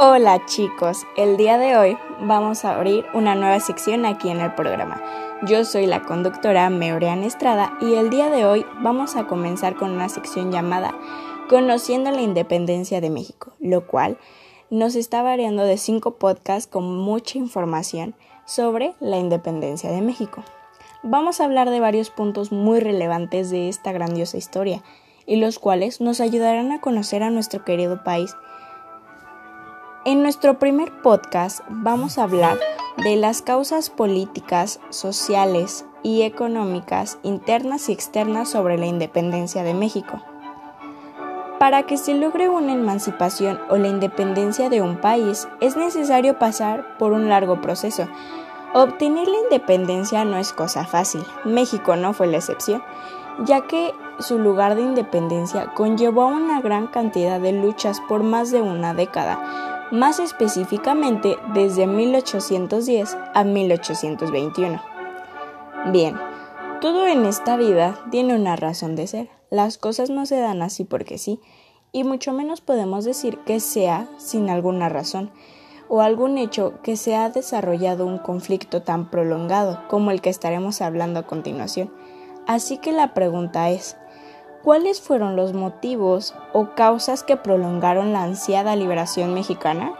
Hola chicos, el día de hoy vamos a abrir una nueva sección aquí en el programa. Yo soy la conductora Meurean Estrada y el día de hoy vamos a comenzar con una sección llamada Conociendo la Independencia de México, lo cual nos está variando de cinco podcasts con mucha información sobre la independencia de México. Vamos a hablar de varios puntos muy relevantes de esta grandiosa historia y los cuales nos ayudarán a conocer a nuestro querido país. En nuestro primer podcast vamos a hablar de las causas políticas, sociales y económicas internas y externas sobre la independencia de México. Para que se logre una emancipación o la independencia de un país es necesario pasar por un largo proceso. Obtener la independencia no es cosa fácil, México no fue la excepción, ya que su lugar de independencia conllevó una gran cantidad de luchas por más de una década, más específicamente desde 1810 a 1821. Bien, todo en esta vida tiene una razón de ser. Las cosas no se dan así porque sí, y mucho menos podemos decir que sea sin alguna razón o algún hecho que se ha desarrollado un conflicto tan prolongado como el que estaremos hablando a continuación. Así que la pregunta es, ¿cuáles fueron los motivos o causas que prolongaron la ansiada liberación mexicana?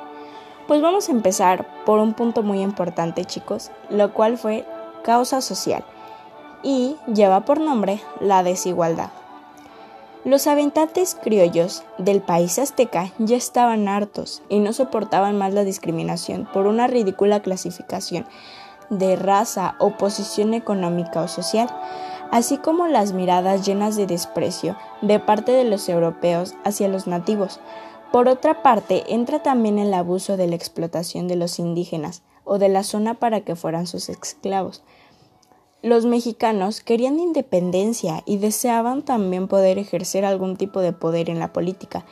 Pues vamos a empezar por un punto muy importante chicos, lo cual fue causa social y lleva por nombre la desigualdad. Los habitantes criollos del país azteca ya estaban hartos y no soportaban más la discriminación por una ridícula clasificación de raza o posición económica o social, así como las miradas llenas de desprecio de parte de los europeos hacia los nativos. Por otra parte, entra también el abuso de la explotación de los indígenas o de la zona para que fueran sus esclavos. Los mexicanos querían independencia y deseaban también poder ejercer algún tipo de poder en la política,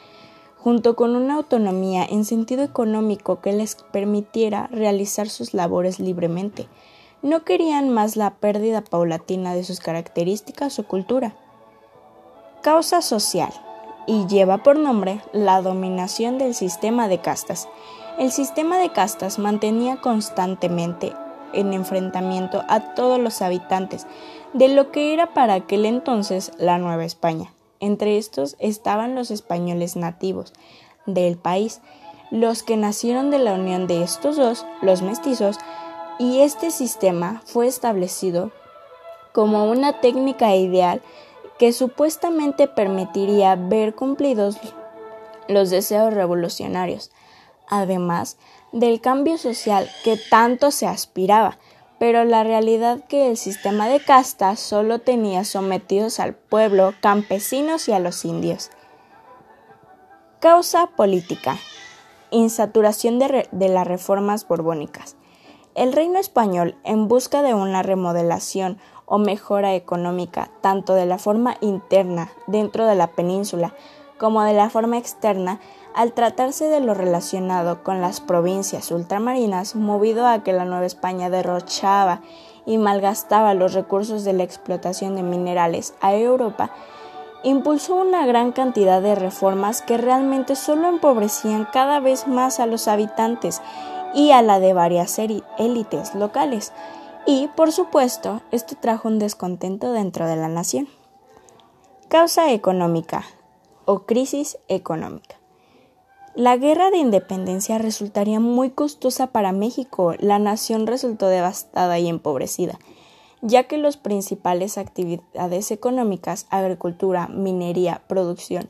junto con una autonomía en sentido económico que les permitiera realizar sus labores libremente. No querían más la pérdida paulatina de sus características o cultura. Causa social y lleva por nombre la dominación del sistema de castas. El sistema de castas mantenía constantemente en enfrentamiento a todos los habitantes de lo que era para aquel entonces la Nueva España. Entre estos estaban los españoles nativos del país, los que nacieron de la unión de estos dos, los mestizos, y este sistema fue establecido como una técnica ideal que supuestamente permitiría ver cumplidos los deseos revolucionarios. Además, del cambio social que tanto se aspiraba, pero la realidad que el sistema de castas solo tenía sometidos al pueblo, campesinos y a los indios. Causa política. Insaturación de, de las reformas borbónicas. El reino español, en busca de una remodelación o mejora económica, tanto de la forma interna dentro de la península como de la forma externa, al tratarse de lo relacionado con las provincias ultramarinas, movido a que la Nueva España derrochaba y malgastaba los recursos de la explotación de minerales a Europa, impulsó una gran cantidad de reformas que realmente solo empobrecían cada vez más a los habitantes y a la de varias élites locales. Y, por supuesto, esto trajo un descontento dentro de la nación. Causa económica o crisis económica. La guerra de independencia resultaría muy costosa para México. La nación resultó devastada y empobrecida, ya que las principales actividades económicas, agricultura, minería, producción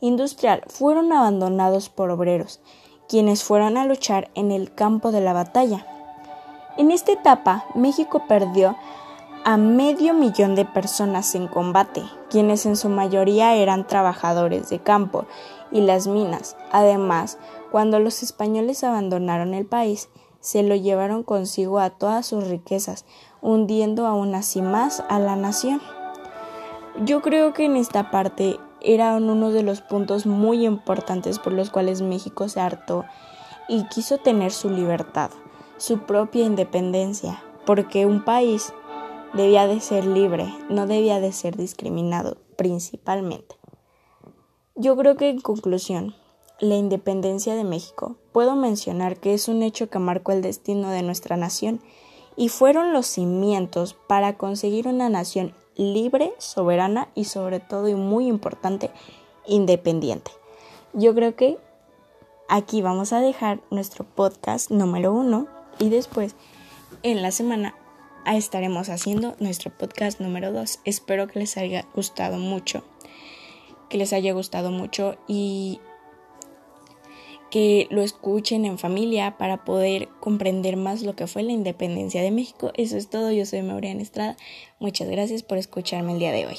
industrial, fueron abandonados por obreros, quienes fueron a luchar en el campo de la batalla. En esta etapa, México perdió a medio millón de personas en combate, quienes en su mayoría eran trabajadores de campo y las minas. Además, cuando los españoles abandonaron el país, se lo llevaron consigo a todas sus riquezas, hundiendo aún así más a la nación. Yo creo que en esta parte eran uno de los puntos muy importantes por los cuales México se hartó y quiso tener su libertad, su propia independencia, porque un país debía de ser libre, no debía de ser discriminado principalmente. Yo creo que en conclusión, la independencia de México, puedo mencionar que es un hecho que marcó el destino de nuestra nación y fueron los cimientos para conseguir una nación libre, soberana y sobre todo y muy importante, independiente. Yo creo que aquí vamos a dejar nuestro podcast número uno y después en la semana estaremos haciendo nuestro podcast número dos. Espero que les haya gustado mucho, que les haya gustado mucho y que lo escuchen en familia para poder comprender más lo que fue la independencia de México. Eso es todo, yo soy Mauriana Estrada. Muchas gracias por escucharme el día de hoy.